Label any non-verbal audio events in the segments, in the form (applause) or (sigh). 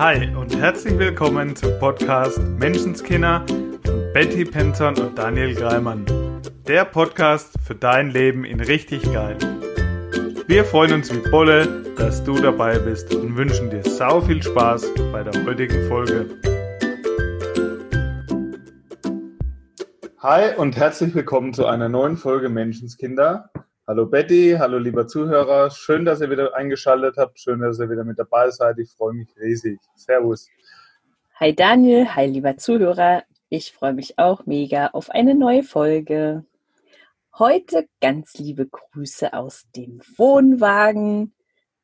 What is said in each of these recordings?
Hi und herzlich willkommen zum Podcast Menschenskinder von Betty Penton und Daniel Greimann. Der Podcast für dein Leben in richtig geil. Wir freuen uns wie Bolle, dass du dabei bist und wünschen dir sau viel Spaß bei der heutigen Folge. Hi und herzlich willkommen zu einer neuen Folge Menschenskinder. Hallo Betty, hallo lieber Zuhörer. Schön, dass ihr wieder eingeschaltet habt. Schön, dass ihr wieder mit dabei seid. Ich freue mich riesig. Servus. Hi Daniel, hi lieber Zuhörer. Ich freue mich auch mega auf eine neue Folge. Heute ganz liebe Grüße aus dem Wohnwagen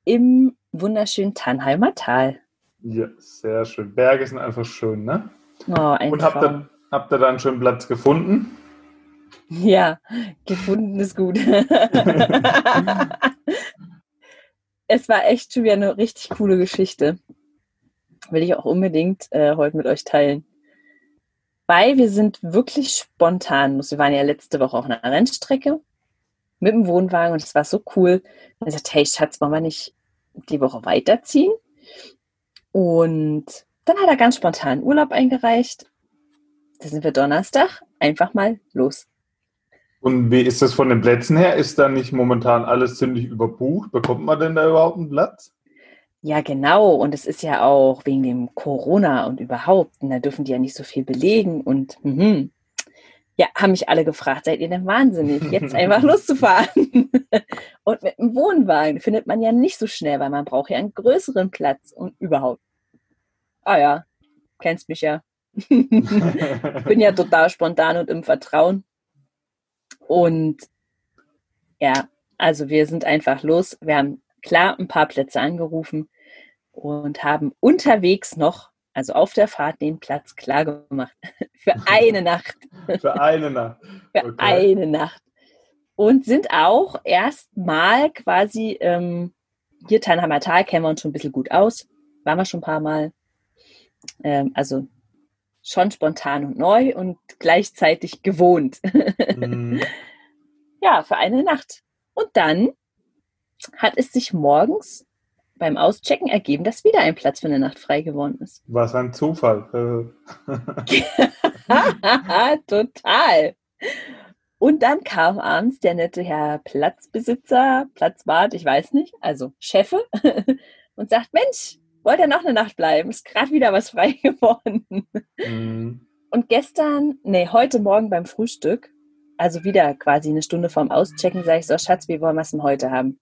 im wunderschönen Tannheimer Tal. Ja, sehr schön. Berge sind einfach schön, ne? Oh, ein Und habt ihr, habt ihr da einen schönen Platz gefunden? Ja, gefunden ist gut. (laughs) es war echt schon wieder eine richtig coole Geschichte. Will ich auch unbedingt äh, heute mit euch teilen. Weil wir sind wirklich spontan. Wir waren ja letzte Woche auf einer Rennstrecke mit dem Wohnwagen und es war so cool. Und ich sagte, hey Schatz, wollen wir nicht die Woche weiterziehen? Und dann hat er ganz spontan Urlaub eingereicht. Da sind wir Donnerstag einfach mal los. Und wie ist das von den Plätzen her? Ist da nicht momentan alles ziemlich überbucht? Bekommt man denn da überhaupt einen Platz? Ja, genau. Und es ist ja auch wegen dem Corona und überhaupt. Und da dürfen die ja nicht so viel belegen. Und mhm. ja, haben mich alle gefragt, seid ihr denn wahnsinnig, jetzt (laughs) einfach loszufahren? (laughs) und mit dem Wohnwagen findet man ja nicht so schnell, weil man braucht ja einen größeren Platz und überhaupt. Ah ja, kennst mich ja. (laughs) ich bin ja total spontan und im Vertrauen. Und ja, also wir sind einfach los. Wir haben klar ein paar Plätze angerufen und haben unterwegs noch, also auf der Fahrt, den Platz klar gemacht. (laughs) Für eine Nacht. (laughs) Für eine Nacht. (laughs) Für okay. eine Nacht. Und sind auch erstmal quasi, ähm, hier Tannheimer Tal kennen wir uns schon ein bisschen gut aus. Waren wir schon ein paar Mal. Ähm, also schon spontan und neu und gleichzeitig gewohnt. Mhm. (laughs) ja, für eine Nacht. Und dann hat es sich morgens beim Auschecken ergeben, dass wieder ein Platz für eine Nacht frei geworden ist. Was ein Zufall. (laughs) Total. Und dann kam abends der nette Herr Platzbesitzer, Platzwart, ich weiß nicht, also Chefe, (laughs) und sagt, Mensch, wollt ihr noch eine Nacht bleiben? Ist gerade wieder was frei (laughs) geworden. Mhm. Und gestern, nee, heute Morgen beim Frühstück, also wieder quasi eine Stunde vorm Auschecken, sage ich so, Schatz, wie wollen wir es denn heute haben?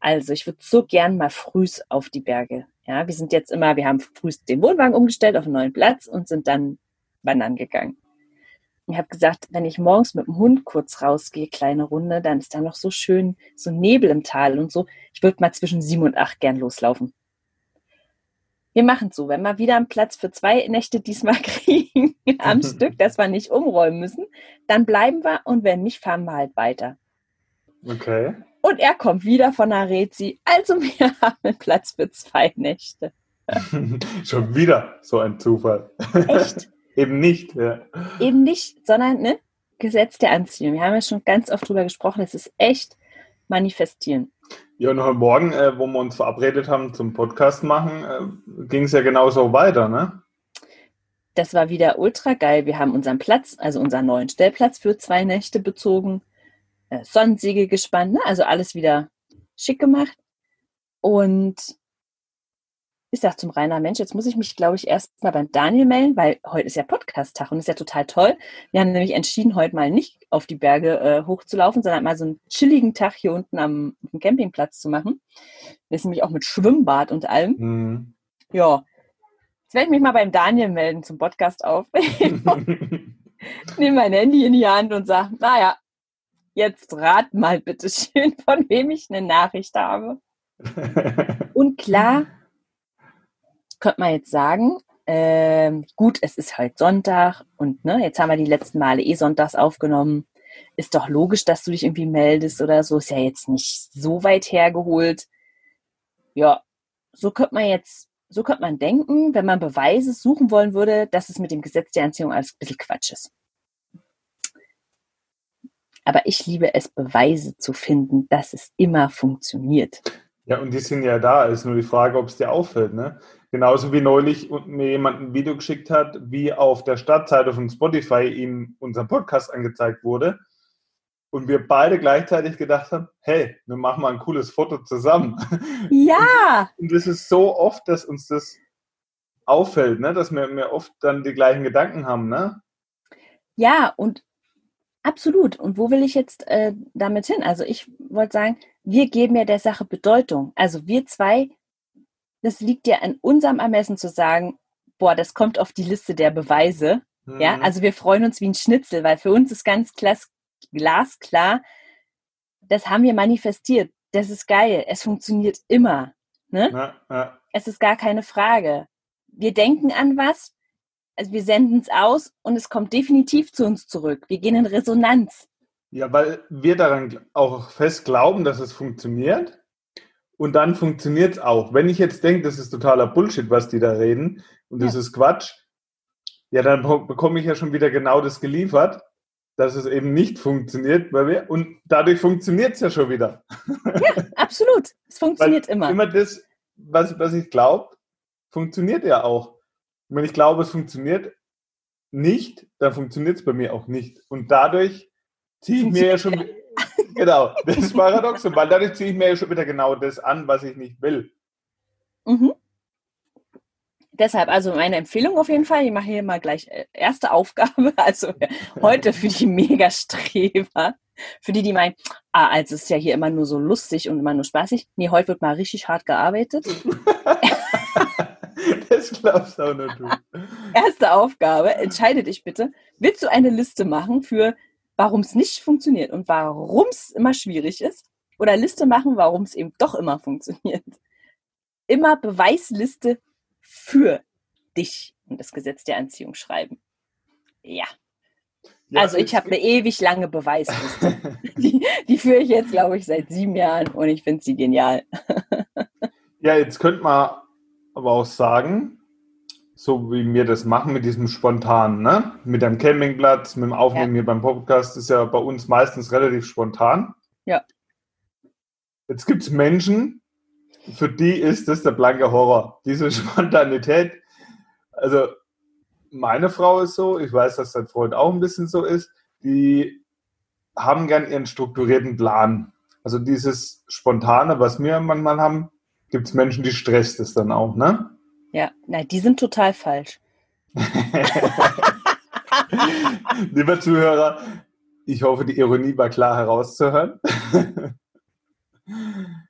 Also ich würde so gern mal frühs auf die Berge. Ja, wir sind jetzt immer, wir haben frühs den Wohnwagen umgestellt auf einen neuen Platz und sind dann wandern gegangen. Ich habe gesagt, wenn ich morgens mit dem Hund kurz rausgehe, kleine Runde, dann ist da noch so schön, so Nebel im Tal und so. Ich würde mal zwischen sieben und acht gern loslaufen. Wir machen so, wenn wir wieder einen Platz für zwei Nächte diesmal (laughs) kriegen am (laughs) Stück, dass wir nicht umräumen müssen, dann bleiben wir und wenn nicht, fahren wir halt weiter. Okay. Und er kommt wieder von der Rezi. Also (laughs) wir haben Platz für zwei Nächte. Schon wieder so ein Zufall. Echt? Eben nicht, ja. Eben nicht, sondern ne? Gesetz der Anziehung. Wir haben ja schon ganz oft drüber gesprochen. Es ist echt manifestieren. Ja, und heute Morgen, äh, wo wir uns verabredet haben zum Podcast machen, äh, ging es ja genauso weiter, ne? Das war wieder ultra geil. Wir haben unseren Platz, also unseren neuen Stellplatz für zwei Nächte bezogen äh, Sonnensiegel gespannt, ne? also alles wieder schick gemacht. Und ich sag zum Rainer, Mensch, jetzt muss ich mich, glaube ich, erst mal beim Daniel melden, weil heute ist ja Podcast-Tag und ist ja total toll. Wir haben nämlich entschieden, heute mal nicht auf die Berge äh, hochzulaufen, sondern mal so einen chilligen Tag hier unten am, am Campingplatz zu machen. Das ist nämlich auch mit Schwimmbad und allem. Mhm. Ja. Jetzt werde ich mich mal beim Daniel melden zum Podcast auf. (laughs) (laughs) Nehme mein Handy in die Hand und sage, naja, Jetzt rat mal bitte schön, von wem ich eine Nachricht habe. (laughs) Und klar, könnte man jetzt sagen, äh, gut, es ist halt Sonntag und ne, jetzt haben wir die letzten Male eh sonntags aufgenommen. Ist doch logisch, dass du dich irgendwie meldest oder so. Ist ja jetzt nicht so weit hergeholt. Ja, so könnte man jetzt, so könnte man denken, wenn man Beweise suchen wollen würde, dass es mit dem Gesetz der Anziehung alles ein bisschen Quatsch ist. Aber ich liebe es, Beweise zu finden, dass es immer funktioniert. Ja, und die sind ja da. Es ist nur die Frage, ob es dir auffällt. Ne? Genauso wie neulich mir jemand ein Video geschickt hat, wie auf der Startseite von Spotify ihm unser Podcast angezeigt wurde. Und wir beide gleichzeitig gedacht haben, hey, wir machen mal ein cooles Foto zusammen. Ja! Und es ist so oft, dass uns das auffällt, ne? dass wir, wir oft dann die gleichen Gedanken haben. Ne? Ja, und absolut. Und wo will ich jetzt äh, damit hin? Also ich wollte sagen, wir geben ja der Sache Bedeutung. Also wir zwei, das liegt ja an unserem Ermessen zu sagen, boah, das kommt auf die Liste der Beweise. Mhm. Ja, also wir freuen uns wie ein Schnitzel, weil für uns ist ganz glas, glasklar, das haben wir manifestiert. Das ist geil. Es funktioniert immer. Ne? Ja, ja. Es ist gar keine Frage. Wir denken an was, also wir senden es aus und es kommt definitiv zu uns zurück. Wir gehen in Resonanz. Ja, weil wir daran auch fest glauben, dass es funktioniert. Und dann funktioniert es auch. Wenn ich jetzt denke, das ist totaler Bullshit, was die da reden, und das ja. ist Quatsch, ja, dann bekomme ich ja schon wieder genau das geliefert, dass es eben nicht funktioniert, weil wir, und dadurch funktioniert es ja schon wieder. Ja, absolut. Es (laughs) funktioniert immer. Immer das, was, was ich glaube, funktioniert ja auch. Und wenn ich glaube, es funktioniert nicht, dann funktioniert es bei mir auch nicht. Und dadurch ziehe ich mir ja schon, (laughs) genau, das ist paradox, weil dadurch ziehe ich mir ja schon wieder genau das an, was ich nicht will. Mhm. Deshalb, also meine Empfehlung auf jeden Fall, ich mache hier mal gleich äh, erste Aufgabe, (laughs) also heute für die Megastreber, für die, die meinen, ah, also es ist ja hier immer nur so lustig und immer nur spaßig. Nee, heute wird mal richtig hart gearbeitet. (laughs) Das glaubst auch nur du. Erste Aufgabe, entscheide dich bitte. Willst du eine Liste machen für, warum es nicht funktioniert und warum es immer schwierig ist? Oder Liste machen, warum es eben doch immer funktioniert? Immer Beweisliste für dich und das Gesetz der Anziehung schreiben. Ja. ja also ich habe eine ewig lange Beweisliste. (laughs) die, die führe ich jetzt, glaube ich, seit sieben Jahren und ich finde sie genial. (laughs) ja, jetzt könnte man aber auch sagen, so wie wir das machen mit diesem Spontan, ne? mit dem Campingplatz, mit dem Aufnehmen ja. hier beim Podcast, ist ja bei uns meistens relativ spontan. Ja. Jetzt gibt es Menschen, für die ist das der blanke Horror. Diese (laughs) Spontanität. Also meine Frau ist so, ich weiß, dass dein Freund auch ein bisschen so ist, die haben gern ihren strukturierten Plan. Also dieses Spontane, was wir manchmal haben, gibt es Menschen, die stresst es dann auch, ne? Ja, nein, die sind total falsch. (laughs) Lieber Zuhörer, ich hoffe, die Ironie war klar herauszuhören. (laughs)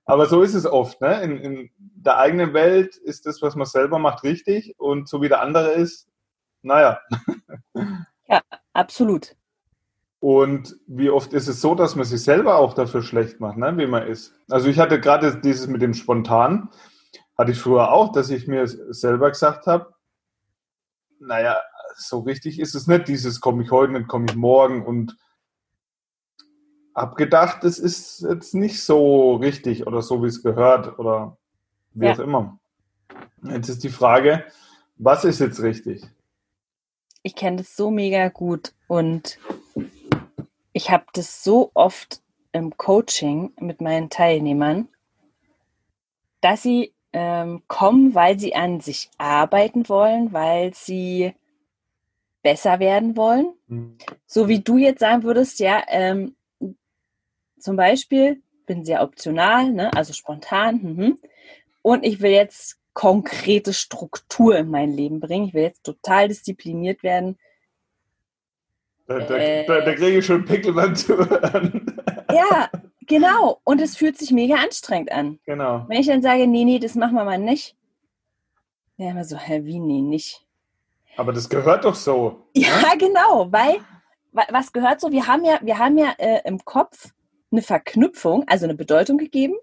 Aber so ist es oft. Ne? In, in, der eigenen Welt ist das, was man selber macht, richtig und so wie der andere ist, naja. Ja, absolut. Und wie oft ist es so, dass man sich selber auch dafür schlecht macht, ne, wie man ist? Also ich hatte gerade dieses mit dem Spontan, hatte ich früher auch, dass ich mir selber gesagt habe, naja, so richtig ist es nicht, dieses komme ich heute nicht, komme ich morgen und habe gedacht, es ist jetzt nicht so richtig oder so, wie es gehört oder wie ja. auch immer. Jetzt ist die Frage, was ist jetzt richtig? Ich kenne das so mega gut und ich habe das so oft im Coaching mit meinen Teilnehmern, dass sie ähm, kommen, weil sie an sich arbeiten wollen, weil sie besser werden wollen. Mhm. So wie du jetzt sagen würdest, ja, ähm, zum Beispiel bin sehr optional, ne, also spontan, mhm. und ich will jetzt konkrete Struktur in mein Leben bringen. Ich will jetzt total diszipliniert werden. Da, da, äh, da, da kriege ich schon Pickel beim Zuhören. Ja, (laughs) genau. Und es fühlt sich mega anstrengend an. Genau. Wenn ich dann sage, nee, nee, das machen wir mal nicht. Ja, immer so, hä, wie, nee, nicht. Aber das gehört doch so. Ja, ne? (laughs) genau, weil, was gehört so? Wir haben ja, wir haben ja äh, im Kopf eine Verknüpfung, also eine Bedeutung gegeben,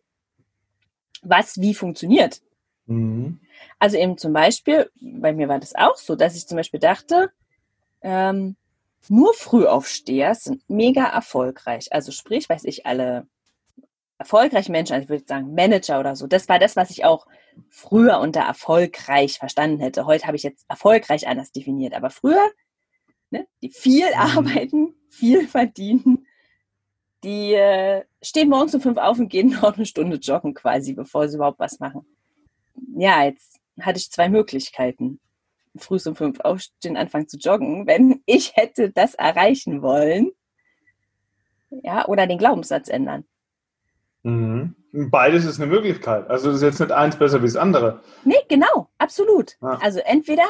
was wie funktioniert. Mhm. Also eben zum Beispiel, bei mir war das auch so, dass ich zum Beispiel dachte, ähm, nur Frühaufsteher sind mega erfolgreich. Also sprich, weiß ich, alle erfolgreichen Menschen, also ich würde sagen Manager oder so, das war das, was ich auch früher unter erfolgreich verstanden hätte. Heute habe ich jetzt erfolgreich anders definiert, aber früher, ne, die viel mhm. arbeiten, viel verdienen, die äh, stehen morgens um fünf auf und gehen (laughs) noch eine Stunde joggen quasi, bevor sie überhaupt was machen. Ja, jetzt hatte ich zwei Möglichkeiten. Früh um fünf aufstehen, anfangen zu joggen, wenn ich hätte das erreichen wollen. Ja, oder den Glaubenssatz ändern. Mhm. Beides ist eine Möglichkeit. Also das ist jetzt nicht eins besser wie das andere. Nee, genau, absolut. Ah. Also entweder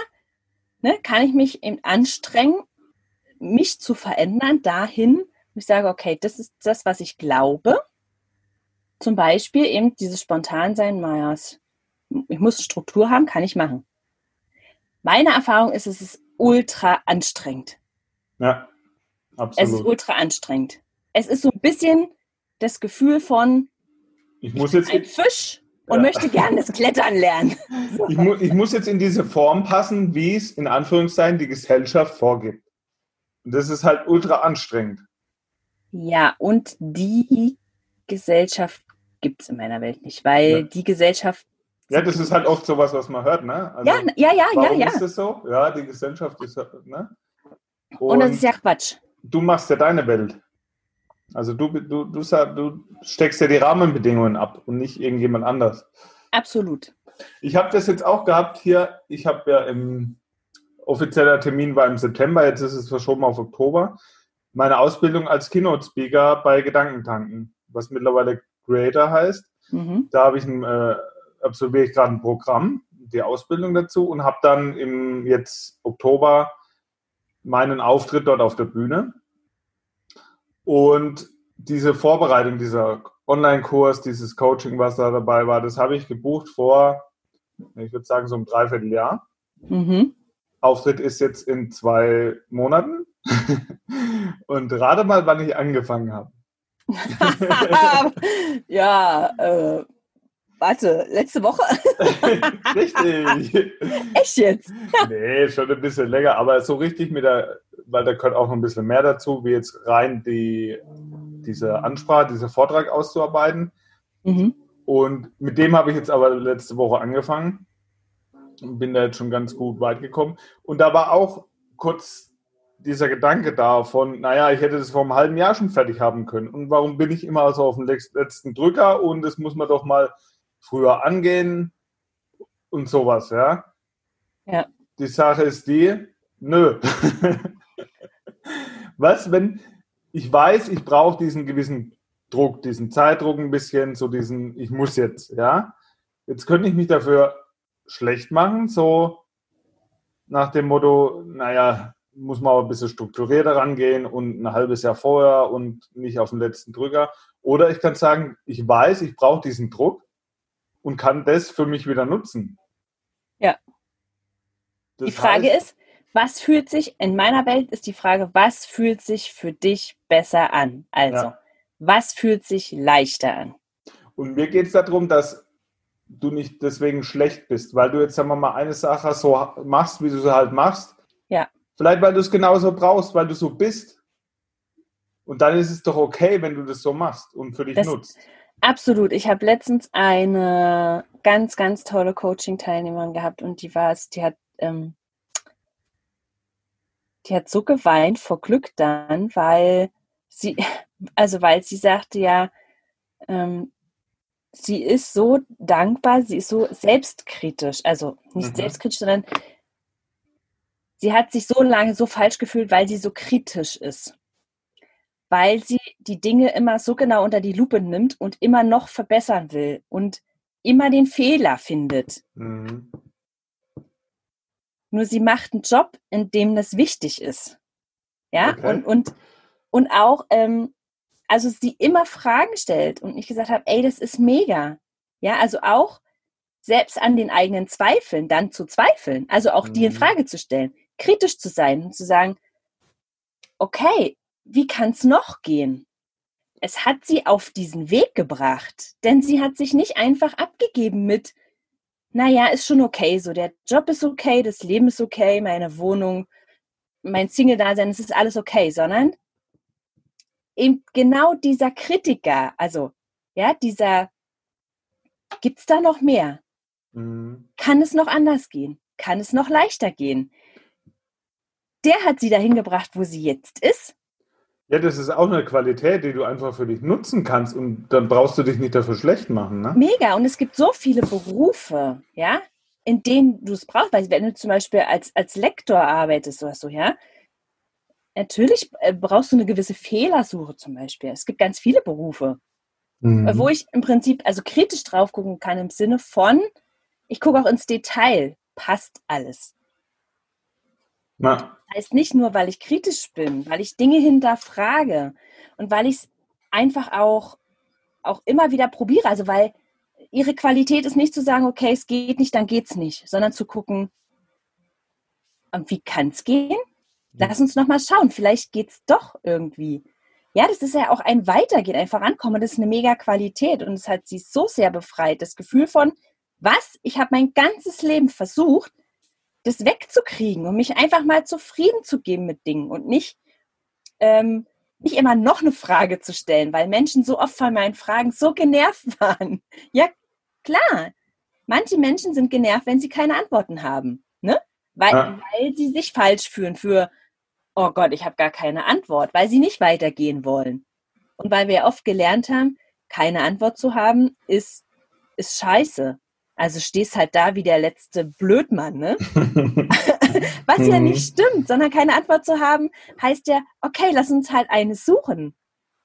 ne, kann ich mich eben anstrengen, mich zu verändern dahin, wo ich sage, okay, das ist das, was ich glaube. Zum Beispiel eben dieses Spontansein, Meyers. Ich muss Struktur haben, kann ich machen. Meine Erfahrung ist, es ist ultra anstrengend. Ja, absolut. Es ist ultra anstrengend. Es ist so ein bisschen das Gefühl von, ich, muss ich bin jetzt ein Fisch und ja. möchte gerne das Klettern lernen. So. (laughs) Ich, mu ich muss jetzt in diese Form passen, wie es in Anführungszeichen die Gesellschaft vorgibt. Und das ist halt ultra anstrengend. Ja, und die Gesellschaft gibt es in meiner Welt nicht, weil ja. die Gesellschaft. Ja, das ist halt oft sowas, was man hört, ne? Also, ja, ja, ja, warum ja, ja. ist das so? Ja, die Gesellschaft ist, ne? Und, und das ist ja Quatsch. Du machst ja deine Welt. Also du, du, du, du steckst ja die Rahmenbedingungen ab und nicht irgendjemand anders. Absolut. Ich habe das jetzt auch gehabt hier. Ich habe ja im offizieller Termin war im September, jetzt ist es verschoben auf Oktober. Meine Ausbildung als Keynote-Speaker bei Gedankentanken, was mittlerweile Creator heißt. Mhm. Da habe ich ein, äh, absolviere ich gerade ein Programm, die Ausbildung dazu und habe dann im jetzt Oktober meinen Auftritt dort auf der Bühne. Und diese Vorbereitung, dieser Online-Kurs, dieses Coaching, was da dabei war, das habe ich gebucht vor, ich würde sagen, so einem Dreivierteljahr. Mhm. Auftritt ist jetzt in zwei Monaten. (laughs) Und rate mal, wann ich angefangen habe. (laughs) (laughs) ja, äh, warte, letzte Woche? (laughs) richtig. Echt jetzt? nee, schon ein bisschen länger, aber so richtig mit der, weil da gehört auch noch ein bisschen mehr dazu, wie jetzt rein die, diese Ansprache, dieser Vortrag auszuarbeiten. Mhm. Und mit dem habe ich jetzt aber letzte Woche angefangen und bin da jetzt schon ganz gut weit gekommen. Und da war auch kurz dieser Gedanke da von, naja, ich hätte das vor einem halben Jahr schon fertig haben können. Und warum bin ich immer so auf dem letzten Drücker und das muss man doch mal früher angehen und sowas, ja? Ja. Die Sache ist die, nö. (laughs) Was, wenn ich weiß, ich brauche diesen gewissen Druck, diesen Zeitdruck ein bisschen, so diesen, ich muss jetzt, ja? Jetzt könnte ich mich dafür schlecht machen, so nach dem Motto, naja, muss man aber ein bisschen strukturierter rangehen und ein halbes Jahr vorher und nicht auf den letzten Drücker. Oder ich kann sagen, ich weiß, ich brauche diesen Druck und kann das für mich wieder nutzen. Ja. Das die Frage heißt, ist, was fühlt sich, in meiner Welt ist die Frage, was fühlt sich für dich besser an? Also, ja. was fühlt sich leichter an? Und mir geht es darum, dass du nicht deswegen schlecht bist, weil du jetzt, sagen wir mal, eine Sache so machst, wie du sie halt machst. Ja. Vielleicht, weil du es genauso brauchst, weil du so bist. Und dann ist es doch okay, wenn du das so machst und für dich das, nutzt. Absolut. Ich habe letztens eine ganz, ganz tolle Coaching-Teilnehmerin gehabt und die war es, die hat, ähm, die hat so geweint vor Glück dann, weil sie, (laughs) also weil sie sagte ja, ähm, sie ist so dankbar, sie ist so selbstkritisch, also nicht mhm. selbstkritisch, sondern sie hat sich so lange so falsch gefühlt, weil sie so kritisch ist. Weil sie die Dinge immer so genau unter die Lupe nimmt und immer noch verbessern will und immer den Fehler findet. Mhm. Nur sie macht einen Job, in dem das wichtig ist. Ja, okay. und, und, und auch, ähm, also sie immer Fragen stellt und ich gesagt habe, ey, das ist mega. Ja, also auch selbst an den eigenen Zweifeln dann zu zweifeln, also auch mhm. die in mhm. Frage zu stellen, kritisch zu sein und zu sagen, okay, wie kann es noch gehen? Es hat sie auf diesen Weg gebracht, denn sie hat sich nicht einfach abgegeben mit, naja, ist schon okay, so der Job ist okay, das Leben ist okay, meine Wohnung, mein Single-Dasein, es ist alles okay, sondern eben genau dieser Kritiker, also ja, dieser, gibt es da noch mehr? Mhm. Kann es noch anders gehen? Kann es noch leichter gehen? Der hat sie dahin gebracht, wo sie jetzt ist. Ja, das ist auch eine Qualität, die du einfach für dich nutzen kannst und dann brauchst du dich nicht dafür schlecht machen. Ne? Mega. Und es gibt so viele Berufe, ja, in denen du es brauchst. Weil wenn du zum Beispiel als, als Lektor arbeitest oder so, ja, natürlich äh, brauchst du eine gewisse Fehlersuche zum Beispiel. Es gibt ganz viele Berufe, mhm. wo ich im Prinzip also kritisch drauf gucken kann im Sinne von, ich gucke auch ins Detail, passt alles. Na. Das heißt nicht nur, weil ich kritisch bin, weil ich Dinge hinterfrage und weil ich es einfach auch, auch immer wieder probiere. Also weil ihre Qualität ist nicht zu sagen, okay, es geht nicht, dann geht's nicht, sondern zu gucken, wie kann es gehen? Lass uns nochmal schauen, vielleicht geht es doch irgendwie. Ja, das ist ja auch ein Weitergehen, ein Vorankommen. Das ist eine mega Qualität und es hat sie so sehr befreit. Das Gefühl von, was? Ich habe mein ganzes Leben versucht, das wegzukriegen und mich einfach mal zufrieden zu geben mit Dingen und nicht, ähm, nicht immer noch eine Frage zu stellen, weil Menschen so oft von meinen Fragen so genervt (laughs) waren. Ja, klar. Manche Menschen sind genervt, wenn sie keine Antworten haben. Ne? Weil, ja. weil sie sich falsch fühlen für, oh Gott, ich habe gar keine Antwort, weil sie nicht weitergehen wollen. Und weil wir oft gelernt haben, keine Antwort zu haben, ist, ist scheiße. Also stehst halt da wie der letzte Blödmann, ne? (laughs) Was ja nicht mhm. stimmt, sondern keine Antwort zu haben, heißt ja, okay, lass uns halt eine suchen.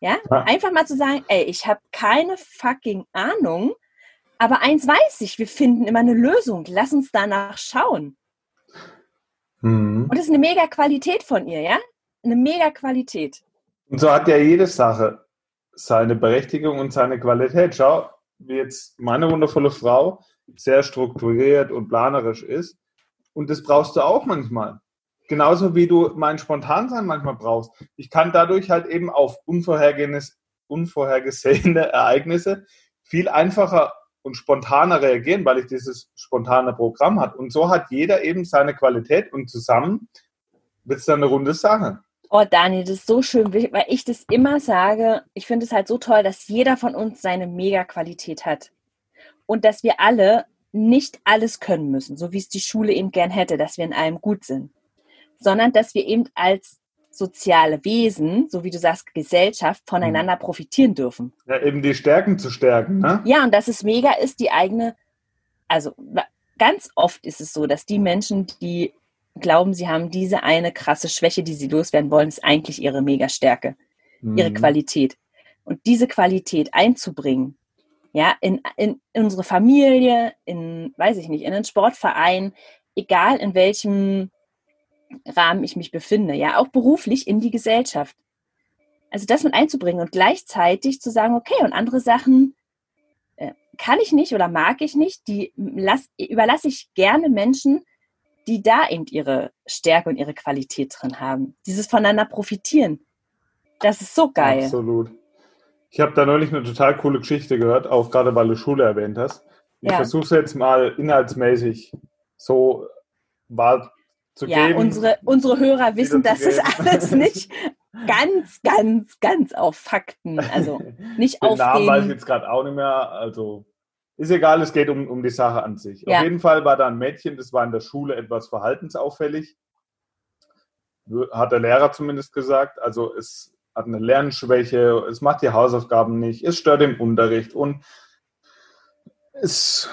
Ja? ja. Einfach mal zu sagen, ey, ich habe keine fucking Ahnung, aber eins weiß ich, wir finden immer eine Lösung. Lass uns danach schauen. Mhm. Und das ist eine mega Qualität von ihr, ja? Eine mega Qualität. Und so hat ja jede Sache seine Berechtigung und seine Qualität. Schau, wie jetzt meine wundervolle Frau, sehr strukturiert und planerisch ist. Und das brauchst du auch manchmal. Genauso wie du mein Spontansein manchmal brauchst. Ich kann dadurch halt eben auf unvorhergesehene (laughs) Ereignisse viel einfacher und spontaner reagieren, weil ich dieses spontane Programm habe. Und so hat jeder eben seine Qualität und zusammen wird es dann eine runde Sache. Oh, Dani, das ist so schön, weil ich das immer sage. Ich finde es halt so toll, dass jeder von uns seine Mega-Qualität hat und dass wir alle nicht alles können müssen, so wie es die Schule eben gern hätte, dass wir in allem gut sind, sondern dass wir eben als soziale Wesen, so wie du sagst, Gesellschaft, voneinander mhm. profitieren dürfen. Ja, eben die Stärken zu stärken. Ne? Ja, und dass es mega ist, die eigene, also ganz oft ist es so, dass die Menschen, die glauben, sie haben diese eine krasse Schwäche, die sie loswerden wollen, ist eigentlich ihre Mega-Stärke, mhm. ihre Qualität. Und diese Qualität einzubringen, ja, in, in unsere Familie, in, weiß ich nicht, in einen Sportverein, egal in welchem Rahmen ich mich befinde, ja, auch beruflich in die Gesellschaft. Also das mit einzubringen und gleichzeitig zu sagen, okay, und andere Sachen äh, kann ich nicht oder mag ich nicht, die lass, überlasse ich gerne Menschen, die da eben ihre Stärke und ihre Qualität drin haben. Dieses voneinander profitieren. Das ist so geil. Absolut. Ich habe da neulich eine total coole Geschichte gehört, auch gerade weil du Schule erwähnt hast. Ich ja. versuche es jetzt mal inhaltsmäßig so wahr zu ja, geben. Unsere, unsere Hörer wissen, dass das alles (laughs) nicht ganz, ganz, ganz auf Fakten, also nicht den auf Namen den... weiß ich jetzt gerade auch nicht mehr, also ist egal, es geht um, um die Sache an sich. Ja. Auf jeden Fall war da ein Mädchen, das war in der Schule etwas verhaltensauffällig, hat der Lehrer zumindest gesagt, also es hat eine Lernschwäche, es macht die Hausaufgaben nicht, es stört im Unterricht und es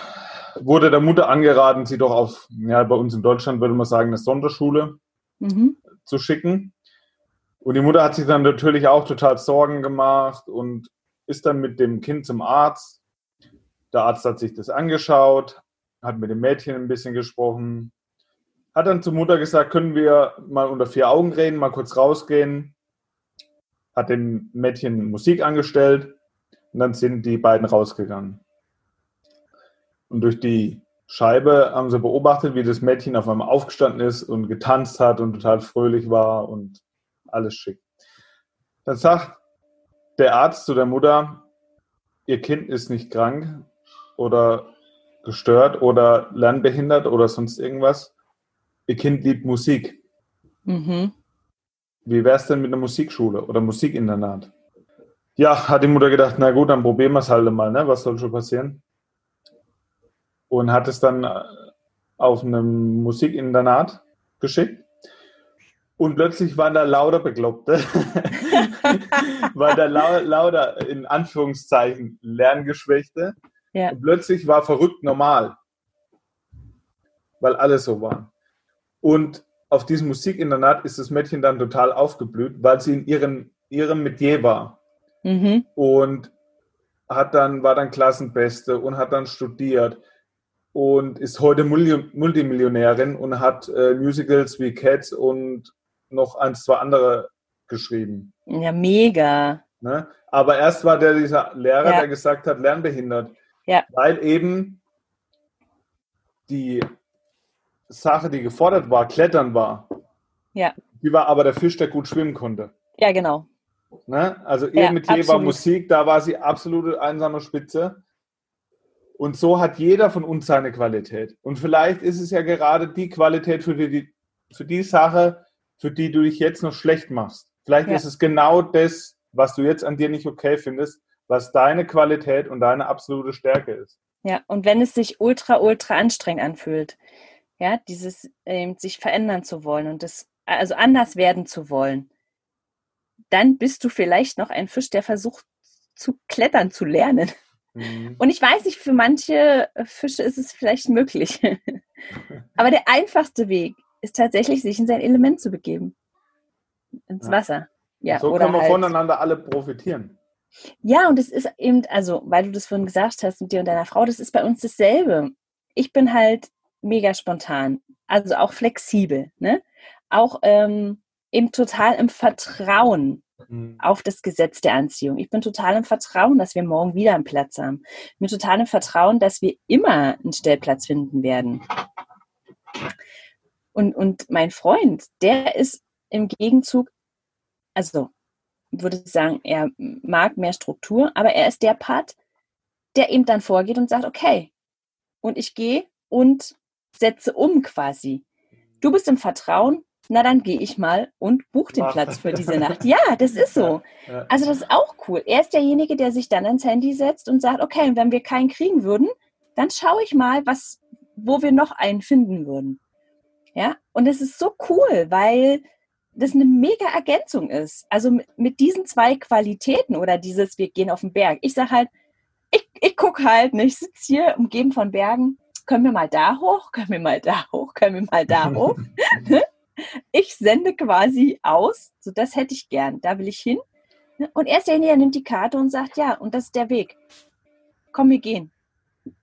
wurde der Mutter angeraten, sie doch auf, ja, bei uns in Deutschland würde man sagen, eine Sonderschule mhm. zu schicken. Und die Mutter hat sich dann natürlich auch total Sorgen gemacht und ist dann mit dem Kind zum Arzt. Der Arzt hat sich das angeschaut, hat mit dem Mädchen ein bisschen gesprochen, hat dann zur Mutter gesagt, können wir mal unter vier Augen reden, mal kurz rausgehen hat dem Mädchen Musik angestellt und dann sind die beiden rausgegangen. Und durch die Scheibe haben sie beobachtet, wie das Mädchen auf einmal aufgestanden ist und getanzt hat und total fröhlich war und alles schick. Dann sagt der Arzt zu der Mutter, ihr Kind ist nicht krank oder gestört oder lernbehindert oder sonst irgendwas. Ihr Kind liebt Musik. Mhm. Wie wäre es denn mit einer Musikschule oder Musikinternat? Ja, hat die Mutter gedacht, na gut, dann probieren wir es halt mal, ne? Was soll schon passieren? Und hat es dann äh, auf einem Musikinternat geschickt. Und plötzlich waren da lauter Bekloppte, (laughs) waren da lau lauter, in Anführungszeichen, Lerngeschwächte. Ja. Und plötzlich war verrückt normal, weil alle so waren. Und auf diesem Musikinternat ist das Mädchen dann total aufgeblüht, weil sie in ihren, ihrem Metier war. Mhm. Und hat dann, war dann Klassenbeste und hat dann studiert und ist heute Multimillionärin und hat äh, Musicals wie Cats und noch ein, zwei andere geschrieben. Ja, mega. Ne? Aber erst war der dieser Lehrer, ja. der gesagt hat, lernbehindert. Ja. Weil eben die Sache, die gefordert war, Klettern war. Ja. Die war aber der Fisch, der gut schwimmen konnte. Ja, genau. Ne? Also ihr ja, Metier war Musik, da war sie absolute einsame Spitze. Und so hat jeder von uns seine Qualität. Und vielleicht ist es ja gerade die Qualität für die, für die Sache, für die du dich jetzt noch schlecht machst. Vielleicht ja. ist es genau das, was du jetzt an dir nicht okay findest, was deine Qualität und deine absolute Stärke ist. Ja, und wenn es sich ultra, ultra anstrengend anfühlt, ja, dieses äh, sich verändern zu wollen und das, also anders werden zu wollen, dann bist du vielleicht noch ein Fisch, der versucht zu klettern, zu lernen. Mhm. Und ich weiß nicht, für manche Fische ist es vielleicht möglich. (laughs) Aber der einfachste Weg ist tatsächlich, sich in sein Element zu begeben. Ins ja. Wasser. Ja, so können wir halt, voneinander alle profitieren. Ja, und es ist eben, also, weil du das vorhin gesagt hast mit dir und deiner Frau, das ist bei uns dasselbe. Ich bin halt mega spontan, also auch flexibel, ne? Auch ähm, eben total im Vertrauen mhm. auf das Gesetz der Anziehung. Ich bin total im Vertrauen, dass wir morgen wieder einen Platz haben. Ich bin total im Vertrauen, dass wir immer einen Stellplatz finden werden. Und, und mein Freund, der ist im Gegenzug, also würde ich sagen, er mag mehr Struktur, aber er ist der Part, der eben dann vorgeht und sagt, okay, und ich gehe und setze um quasi. Du bist im Vertrauen, na dann gehe ich mal und buche den Platz für diese (laughs) Nacht. Ja, das ist so. Also das ist auch cool. Er ist derjenige, der sich dann ans Handy setzt und sagt, okay, wenn wir keinen kriegen würden, dann schaue ich mal, was, wo wir noch einen finden würden. Ja, und es ist so cool, weil das eine mega Ergänzung ist. Also mit, mit diesen zwei Qualitäten oder dieses, wir gehen auf den Berg. Ich sage halt, ich, ich gucke halt, ne, ich sitze hier umgeben von Bergen, können wir mal da hoch, können wir mal da hoch, können wir mal da hoch. (laughs) Ne? ich sende quasi aus, so das hätte ich gern, da will ich hin. Ne? Und erst derjenige nimmt die Karte und sagt, ja, und das ist der Weg. Komm, wir gehen.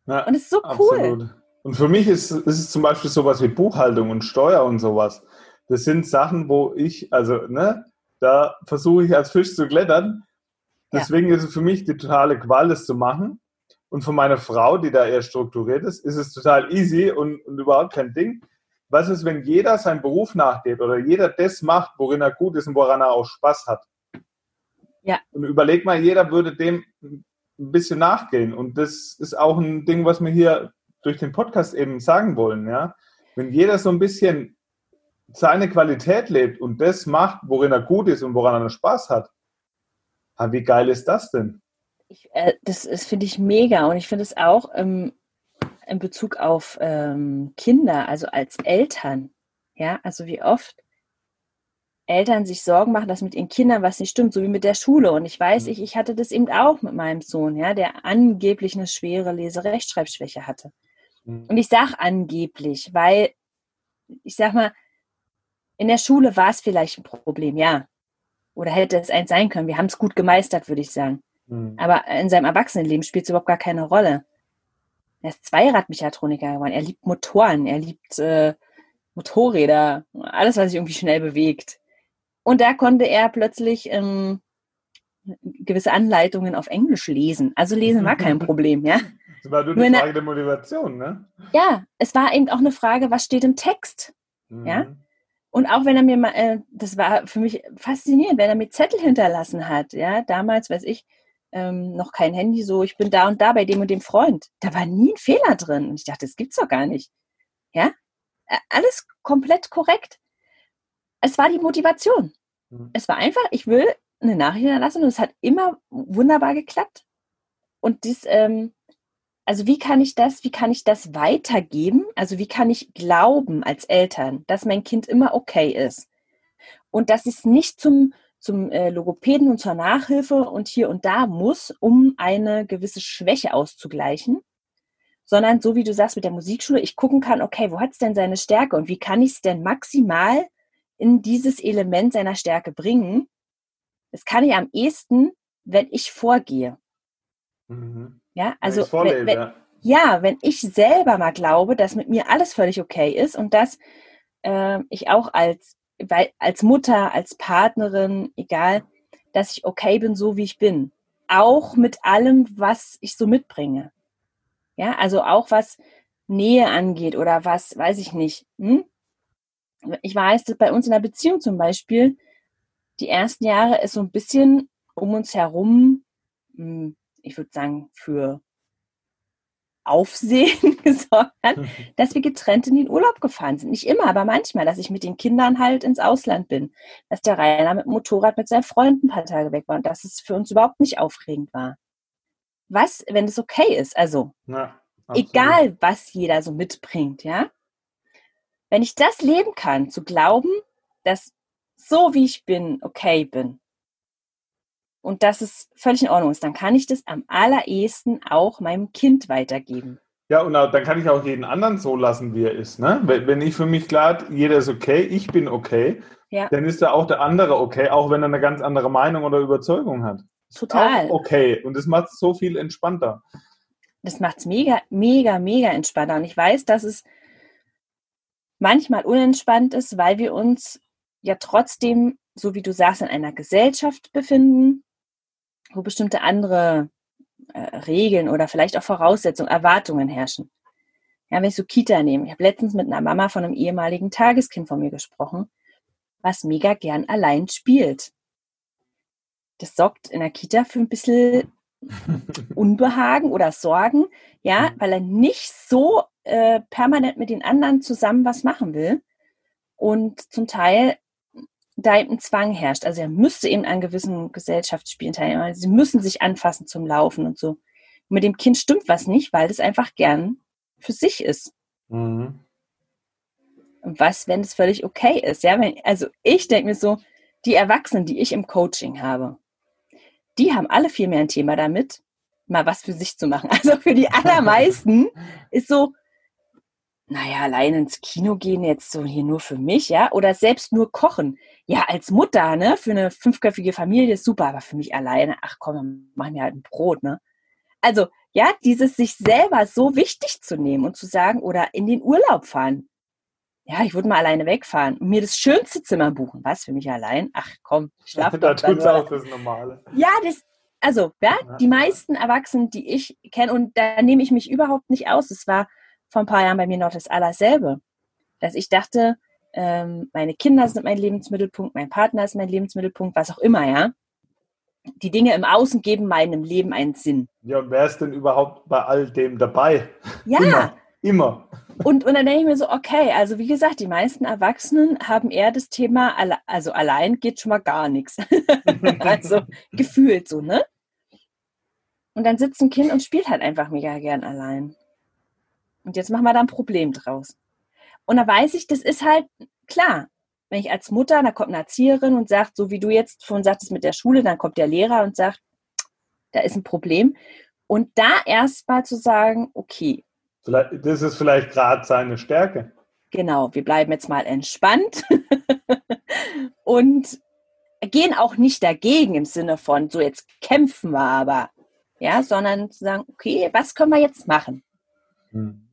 Ja, und es ist so cool. Absolut. Und für mich ist, ist es zum Beispiel sowas wie Buchhaltung und Steuer und sowas. Das sind Sachen, wo ich, also, ne, da versuche ich als Fisch zu klettern. Deswegen ja. ist es für mich die totale Qual, das zu machen. Und von meiner Frau, die da eher strukturiert ist, ist es total easy und, und überhaupt kein Ding. Was ist, wenn jeder seinen Beruf nachgeht oder jeder das macht, worin er gut ist und woran er auch Spaß hat? Ja. Und überleg mal, jeder würde dem ein bisschen nachgehen. Und das ist auch ein Ding, was wir hier durch den Podcast eben sagen wollen, ja. Wenn jeder so ein bisschen seine Qualität lebt und das macht, worin er gut ist und woran er Spaß hat, wie geil ist das denn? Ich, äh, das das finde ich mega und ich finde es auch ähm, in Bezug auf ähm, Kinder, also als Eltern, ja, also wie oft Eltern sich Sorgen machen, dass mit ihren Kindern was nicht stimmt, so wie mit der Schule. Und ich weiß, mhm. ich, ich hatte das eben auch mit meinem Sohn, ja, der angeblich eine schwere Leserechtschreibschwäche hatte. Mhm. Und ich sage angeblich, weil ich sag mal, in der Schule war es vielleicht ein Problem, ja. Oder hätte es eins sein können. Wir haben es gut gemeistert, würde ich sagen. Mhm. Aber in seinem Erwachsenenleben spielt es überhaupt gar keine Rolle. Er ist Zweiradmechatroniker geworden. Er liebt Motoren, er liebt äh, Motorräder, alles, was sich irgendwie schnell bewegt. Und da konnte er plötzlich ähm, gewisse Anleitungen auf Englisch lesen. Also lesen war kein (laughs) Problem, ja. Das war nur eine Frage der Motivation, ne? Ja, es war eben auch eine Frage, was steht im Text, mhm. ja. Und auch wenn er mir mal, äh, das war für mich faszinierend, wenn er mir Zettel hinterlassen hat, ja, damals, weiß ich, ähm, noch kein Handy, so, ich bin da und da bei dem und dem Freund. Da war nie ein Fehler drin. Und ich dachte, das gibt's doch gar nicht. Ja, alles komplett korrekt. Es war die Motivation. Mhm. Es war einfach, ich will eine Nachricht hinterlassen und es hat immer wunderbar geklappt. Und dies, ähm, also wie kann ich das, wie kann ich das weitergeben? Also wie kann ich glauben als Eltern, dass mein Kind immer okay ist? und dass es nicht zum, zum äh, Logopäden und zur Nachhilfe und hier und da muss, um eine gewisse Schwäche auszugleichen, sondern so wie du sagst mit der Musikschule, ich gucken kann, okay, wo hat es denn seine Stärke und wie kann ich es denn maximal in dieses Element seiner Stärke bringen? Das kann ich am ehesten, wenn ich vorgehe. Mhm. Ja, also wenn, wenn, ja, wenn ich selber mal glaube, dass mit mir alles völlig okay ist und dass äh, ich auch als, weil, als Mutter, als Partnerin, egal, dass ich okay bin, so wie ich bin. Auch mit allem, was ich so mitbringe. Ja, also auch was Nähe angeht oder was, weiß ich nicht. Hm? Ich weiß, dass bei uns in der Beziehung zum Beispiel die ersten Jahre ist so ein bisschen um uns herum, hm, ich würde sagen, für Aufsehen (laughs) gesorgt hat, dass wir getrennt in den Urlaub gefahren sind. Nicht immer, aber manchmal, dass ich mit den Kindern halt ins Ausland bin. Dass der Rainer mit dem Motorrad mit seinen Freunden ein paar Tage weg war und dass es für uns überhaupt nicht aufregend war. Was, wenn es okay ist? Also, ja, egal was jeder so mitbringt, ja? Wenn ich das leben kann, zu glauben, dass so wie ich bin, okay bin, und dass es völlig in Ordnung ist, dann kann ich das am allerersten auch meinem Kind weitergeben. Ja, und dann kann ich auch jeden anderen so lassen, wie er ist. Ne? Wenn ich für mich klar, jeder ist okay, ich bin okay, ja. dann ist da auch der andere okay, auch wenn er eine ganz andere Meinung oder Überzeugung hat. Total. okay. Und das macht es so viel entspannter. Das macht es mega, mega, mega entspannter. Und ich weiß, dass es manchmal unentspannt ist, weil wir uns ja trotzdem, so wie du sagst, in einer Gesellschaft befinden, wo bestimmte andere äh, Regeln oder vielleicht auch Voraussetzungen, Erwartungen herrschen. Ja, wenn ich so Kita nehme, ich habe letztens mit einer Mama von einem ehemaligen Tageskind von mir gesprochen, was mega gern allein spielt. Das sorgt in der Kita für ein bisschen (laughs) Unbehagen oder Sorgen, ja, mhm. weil er nicht so äh, permanent mit den anderen zusammen was machen will. Und zum Teil da eben ein Zwang herrscht. Also er müsste eben an gewissen Gesellschaftsspielen teilnehmen. Also sie müssen sich anfassen zum Laufen und so. Und mit dem Kind stimmt was nicht, weil das einfach gern für sich ist. Mhm. Was, wenn es völlig okay ist? Ja, wenn, also ich denke mir so, die Erwachsenen, die ich im Coaching habe, die haben alle viel mehr ein Thema damit, mal was für sich zu machen. (laughs) Also für die (laughs) allermeisten ist so, naja, allein ins Kino gehen jetzt so hier nur für mich, ja, oder selbst nur kochen. Ja, als Mutter, ne, für eine fünfköpfige Familie ist super, aber für mich alleine, ach komm, dann machen wir halt ein Brot, ne. Also, ja, dieses sich selber so wichtig zu nehmen und zu sagen, oder in den Urlaub fahren. Ja, ich würde mal alleine wegfahren und mir das schönste Zimmer buchen. Was, für mich allein? Ach komm, schlaf (laughs) Da tut auch das Normale. Ja, das, also, ja, die meisten Erwachsenen, die ich kenne, und da nehme ich mich überhaupt nicht aus. Es war vor ein paar Jahren bei mir noch das Allerselbe. Dass ich dachte, ähm, meine Kinder sind mein Lebensmittelpunkt, mein Partner ist mein Lebensmittelpunkt, was auch immer, ja. Die Dinge im Außen geben meinem Leben einen Sinn. Ja, und wer ist denn überhaupt bei all dem dabei? Ja. Immer. Immer. Und, und dann denke ich mir so, okay, also wie gesagt, die meisten Erwachsenen haben eher das Thema, also allein geht schon mal gar nichts. (laughs) also gefühlt so, ne? Und dann sitzt ein Kind und spielt halt einfach mega gern allein. Und jetzt machen wir da ein Problem draus. Und da weiß ich, das ist halt klar. Wenn ich als Mutter, da kommt eine Erzieherin und sagt, so wie du jetzt vorhin sagtest mit der Schule, dann kommt der Lehrer und sagt, da ist ein Problem. Und da erst mal zu sagen, okay. Vielleicht, das ist vielleicht gerade seine Stärke. Genau, wir bleiben jetzt mal entspannt (laughs) und gehen auch nicht dagegen im Sinne von, so jetzt kämpfen wir aber, ja, sondern zu sagen, okay, was können wir jetzt machen? Hm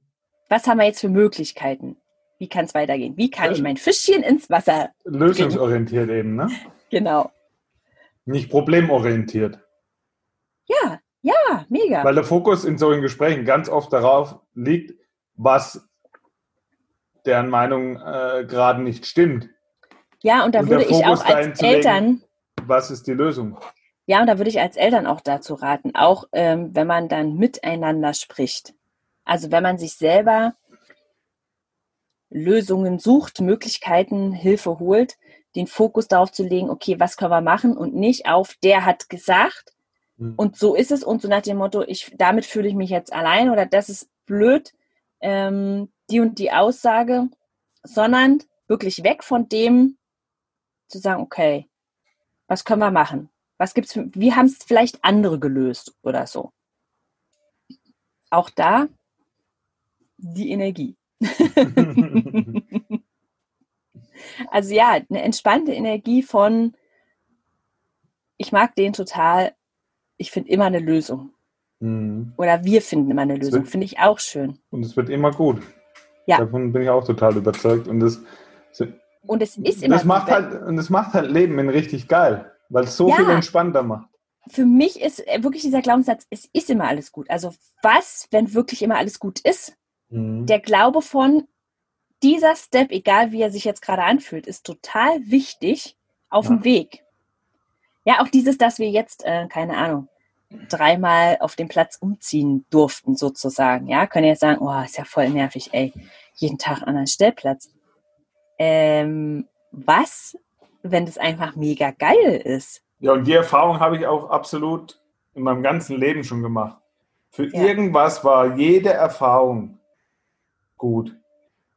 was haben wir jetzt für Möglichkeiten? Wie kann es weitergehen? Wie kann ich mein Fischchen ins Wasser? Lösungsorientiert bringen? eben, ne? Genau. Nicht problemorientiert. Ja, ja, mega. Weil der Fokus in solchen Gesprächen ganz oft darauf liegt, was deren Meinung äh, gerade nicht stimmt. Ja, und da und würde ich auch als Eltern. Legen, was ist die Lösung? Ja, und da würde ich als Eltern auch dazu raten, auch ähm, wenn man dann miteinander spricht. Also wenn man sich selber Lösungen sucht, Möglichkeiten, Hilfe holt, den Fokus darauf zu legen, okay, was können wir machen und nicht auf, der hat gesagt mhm. und so ist es und so nach dem Motto, ich, damit fühle ich mich jetzt allein oder das ist blöd, ähm, die und die Aussage, sondern wirklich weg von dem zu sagen, okay, was können wir machen? Was gibt's für, wie haben es vielleicht andere gelöst oder so? Auch da die Energie. (laughs) also ja, eine entspannte Energie von, ich mag den total, ich finde immer eine Lösung. Mhm. Oder wir finden immer eine Lösung, finde ich auch schön. Und es wird immer gut. Ja. Davon bin ich auch total überzeugt. Und das, und es ist immer das macht halt Und es macht halt Leben richtig geil, weil es so ja. viel entspannter macht. Für mich ist äh, wirklich dieser Glaubenssatz, es ist immer alles gut. Also was, wenn wirklich immer alles gut ist? Mhm. Der Glaube von dieser Step, egal wie er sich jetzt gerade anfühlt, ist total wichtig auf ja. dem Weg. Ja, auch dieses, dass wir jetzt, äh, keine Ahnung, dreimal auf dem Platz umziehen durften, sozusagen. Ja, können jetzt sagen, oh, ist ja voll nervig, ey, jeden Tag an einen Stellplatz. Ähm, was, wenn das einfach mega geil ist? Ja, und die Erfahrung habe ich auch absolut in meinem ganzen Leben schon gemacht. Für ja. irgendwas war jede Erfahrung gut.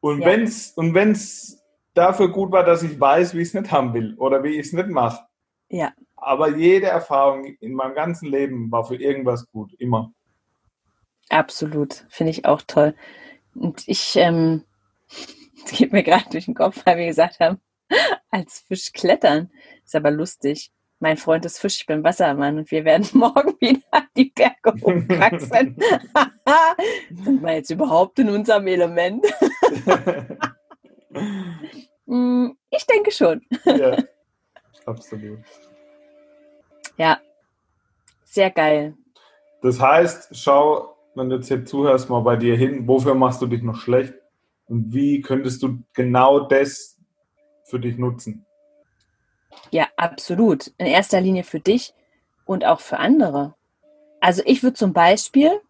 Und ja. wenn's und wenn's dafür gut war, dass ich weiß, wie ich es nicht haben will oder wie ich es nicht mache. Ja. Aber jede Erfahrung in meinem ganzen Leben war für irgendwas gut, immer. Absolut, finde ich auch toll. Und ich, ähm, (laughs) es geht mir gerade durch den Kopf, weil wir gesagt haben, (laughs) als Fisch klettern. Ist aber lustig. Mein Freund ist Fisch, ich bin Wassermann und wir werden (laughs) morgen wieder die Berge hochkraxeln. (laughs) Sind wir jetzt überhaupt in unserem Element? Hm, (laughs) ich denke schon. Ja, absolut. Ja, sehr geil. Das heißt, schau, wenn du jetzt hier zuhörst, mal bei dir hin, wofür machst du dich noch schlecht und wie könntest du genau das für dich nutzen? Ja, absolut. In erster Linie für dich und auch für andere. Also ich würde zum Beispiel,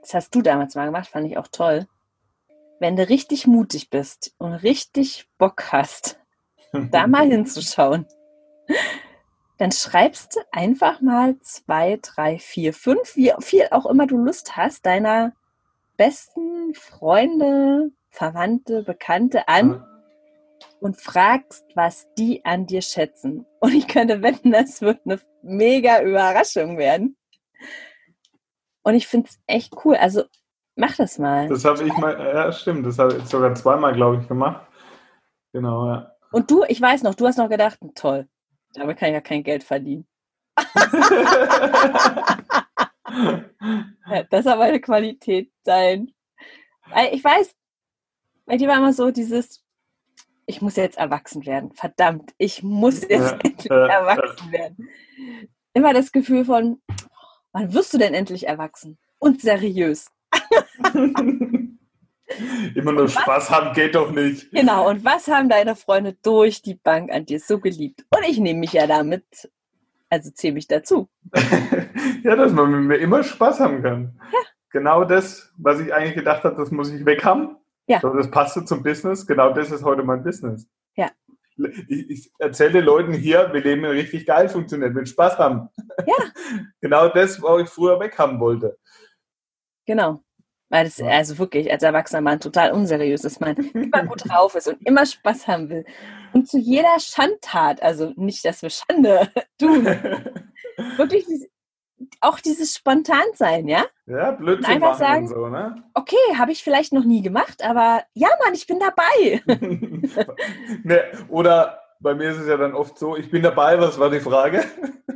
das hast du damals mal gemacht, fand ich auch toll, wenn du richtig mutig bist und richtig Bock hast, da (laughs) mal hinzuschauen, dann schreibst du einfach mal zwei, drei, vier, fünf, wie viel auch immer du Lust hast, deiner besten Freunde, Verwandte, Bekannte an und fragst, was die an dir schätzen. Und ich könnte wetten, das wird eine mega Überraschung werden. Und ich finde es echt cool. Also mach das mal. Das habe ich mal, ja, stimmt, das habe ich sogar zweimal, glaube ich, gemacht. Genau, ja. Und du, ich weiß noch, du hast noch gedacht, toll, damit kann ich ja kein Geld verdienen. (laughs) das soll meine Qualität sein. Ich weiß, bei dir war immer so dieses, ich muss jetzt erwachsen werden. Verdammt, ich muss jetzt endlich erwachsen werden. Immer das Gefühl von, wann wirst du denn endlich erwachsen? Und seriös. (laughs) Immer nur Spaß haben geht doch nicht. Genau, und was haben deine Freunde durch die Bank an dir so geliebt? Und ich nehme mich ja damit, also zähle mich dazu. (laughs) ja, dass man mit mir immer Spaß haben kann. Ja. Genau das, was ich eigentlich gedacht habe, das muss ich weg haben. Ja. So, das passte zum Business. Genau das ist heute mein Business. Ja. Ich, ich erzähle den Leuten hier, wir leben richtig geil funktioniert, mit Spaß haben. Ja. (laughs) genau das, was ich früher weg haben wollte. Genau. Weil das also wirklich als erwachsener Mann total unseriös ist, man immer (laughs) gut drauf ist und immer Spaß haben will. Und zu jeder Schandtat, also nicht, dass wir Schande (laughs) tun, wirklich auch dieses Spontansein, ja? Ja, blöd zu einfach sagen, so, ne? Okay, habe ich vielleicht noch nie gemacht, aber ja, Mann, ich bin dabei. (laughs) ne, oder bei mir ist es ja dann oft so, ich bin dabei, was war die Frage?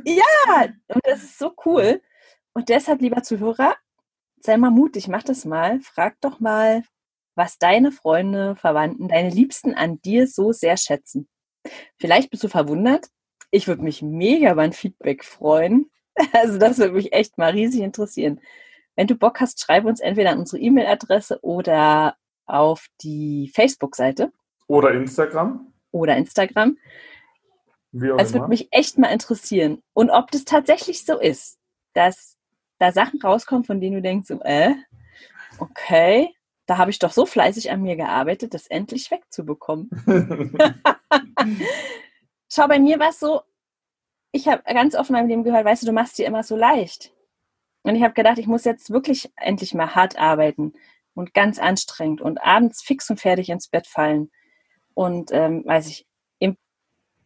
ja, und das ist so cool. Und deshalb, lieber Zuhörer, sei mal mutig, mach das mal. Frag doch mal, was deine Freunde, Verwandten, deine Liebsten an dir so sehr schätzen. Vielleicht bist du verwundert. Ich würde mich mega über ein Feedback freuen. Also das würde mich echt mal riesig interessieren. Wenn du Bock hast, schreib uns entweder an unsere E-Mail-Adresse oder auf die Facebook-Seite. Oder Instagram. Oder Instagram. Wie auch es würde mich echt mal interessieren. Und ob das tatsächlich so ist, dass da Sachen rauskommen, von denen du denkst, so, äh, okay, da habe ich doch so fleißig an mir gearbeitet, das endlich wegzubekommen. (laughs) (laughs) Schau, bei mir war es so, ich habe ganz oft in meinem Leben gehört, weißt du, du machst dir immer so leicht. Und ich habe gedacht, ich muss jetzt wirklich endlich mal hart arbeiten und ganz anstrengend und abends fix und fertig ins Bett fallen. Und ähm, weiß ich, im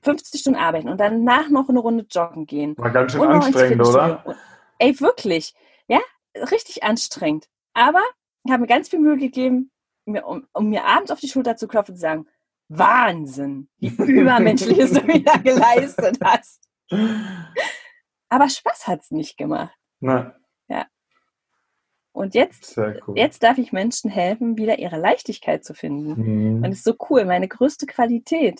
50 Stunden arbeiten und danach noch eine Runde joggen gehen. War ganz schön anstrengend, oder? Und- Ey, wirklich. Ja, richtig anstrengend. Aber ich habe mir ganz viel Mühe gegeben, mir, um, um mir abends auf die Schulter zu klopfen und zu sagen, Wahnsinn, wie (laughs) übermenschliches du wieder geleistet hast. Aber Spaß hat es nicht gemacht. Na, Und jetzt, cool. jetzt darf ich Menschen helfen, wieder ihre Leichtigkeit zu finden. Mhm. Und es ist so cool, meine größte Qualität.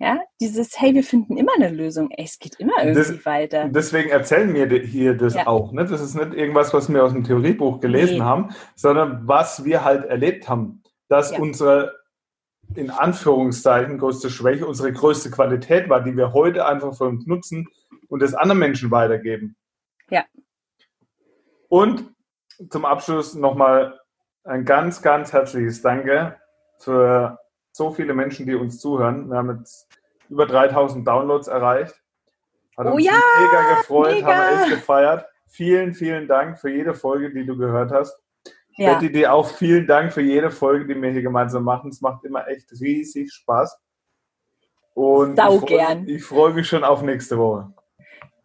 Ja, dieses, hey, wir finden immer eine Lösung. Ey, es geht immer Das- irgendwie weiter. Und Deswegen erzählen wir di- hier das Ja. auch. Ne? Das ist nicht irgendwas, was wir aus dem Theoriebuch gelesen Nee. haben, sondern was wir halt erlebt haben. Dass Ja. unsere, in Anführungszeichen, größte Schwäche unsere größte Qualität war, die wir heute einfach für uns nutzen und das anderen Menschen weitergeben. Ja. Und zum Abschluss nochmal ein ganz, ganz herzliches Danke für so viele Menschen, die uns zuhören. Wir haben jetzt über 3000 Downloads erreicht. Hat Oh uns ja, mega gefreut, mega. haben wir echt gefeiert. Vielen, vielen Dank für jede Folge, die du gehört hast. Ja, Betty, dir auch vielen Dank für jede Folge, die wir hier gemeinsam machen. Es macht immer echt riesig Spaß. Und Sau ich freu- gern. Ich freue mich schon auf nächste Woche.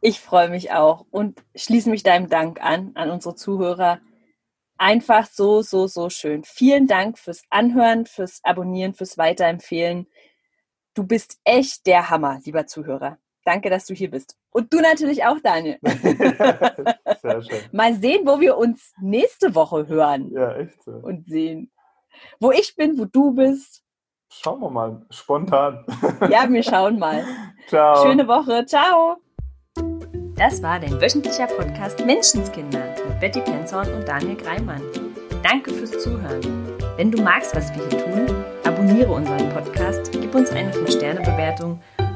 ich freue mich auch und schließe mich deinem Dank an, an unsere Zuhörer. Einfach so, so, so schön. Vielen Dank fürs Anhören, fürs Abonnieren, fürs Weiterempfehlen. Du bist echt der Hammer, lieber Zuhörer. Danke, dass du hier bist. Und du natürlich auch, Daniel. (laughs) Sehr schön. (laughs) Mal sehen, wo wir uns nächste Woche hören Ja, echt so. und sehen. Wo ich bin, wo du bist. Schauen wir mal. Spontan. (laughs) Ja, wir schauen mal. Ciao. Schöne Woche. Ciao. Das war dein wöchentlicher Podcast Menschenskinder mit Betty Penzorn und Daniel Greimann. Danke fürs Zuhören. Wenn du magst, was wir hier tun, abonniere unseren Podcast, gib uns eine 5-Sterne-Bewertung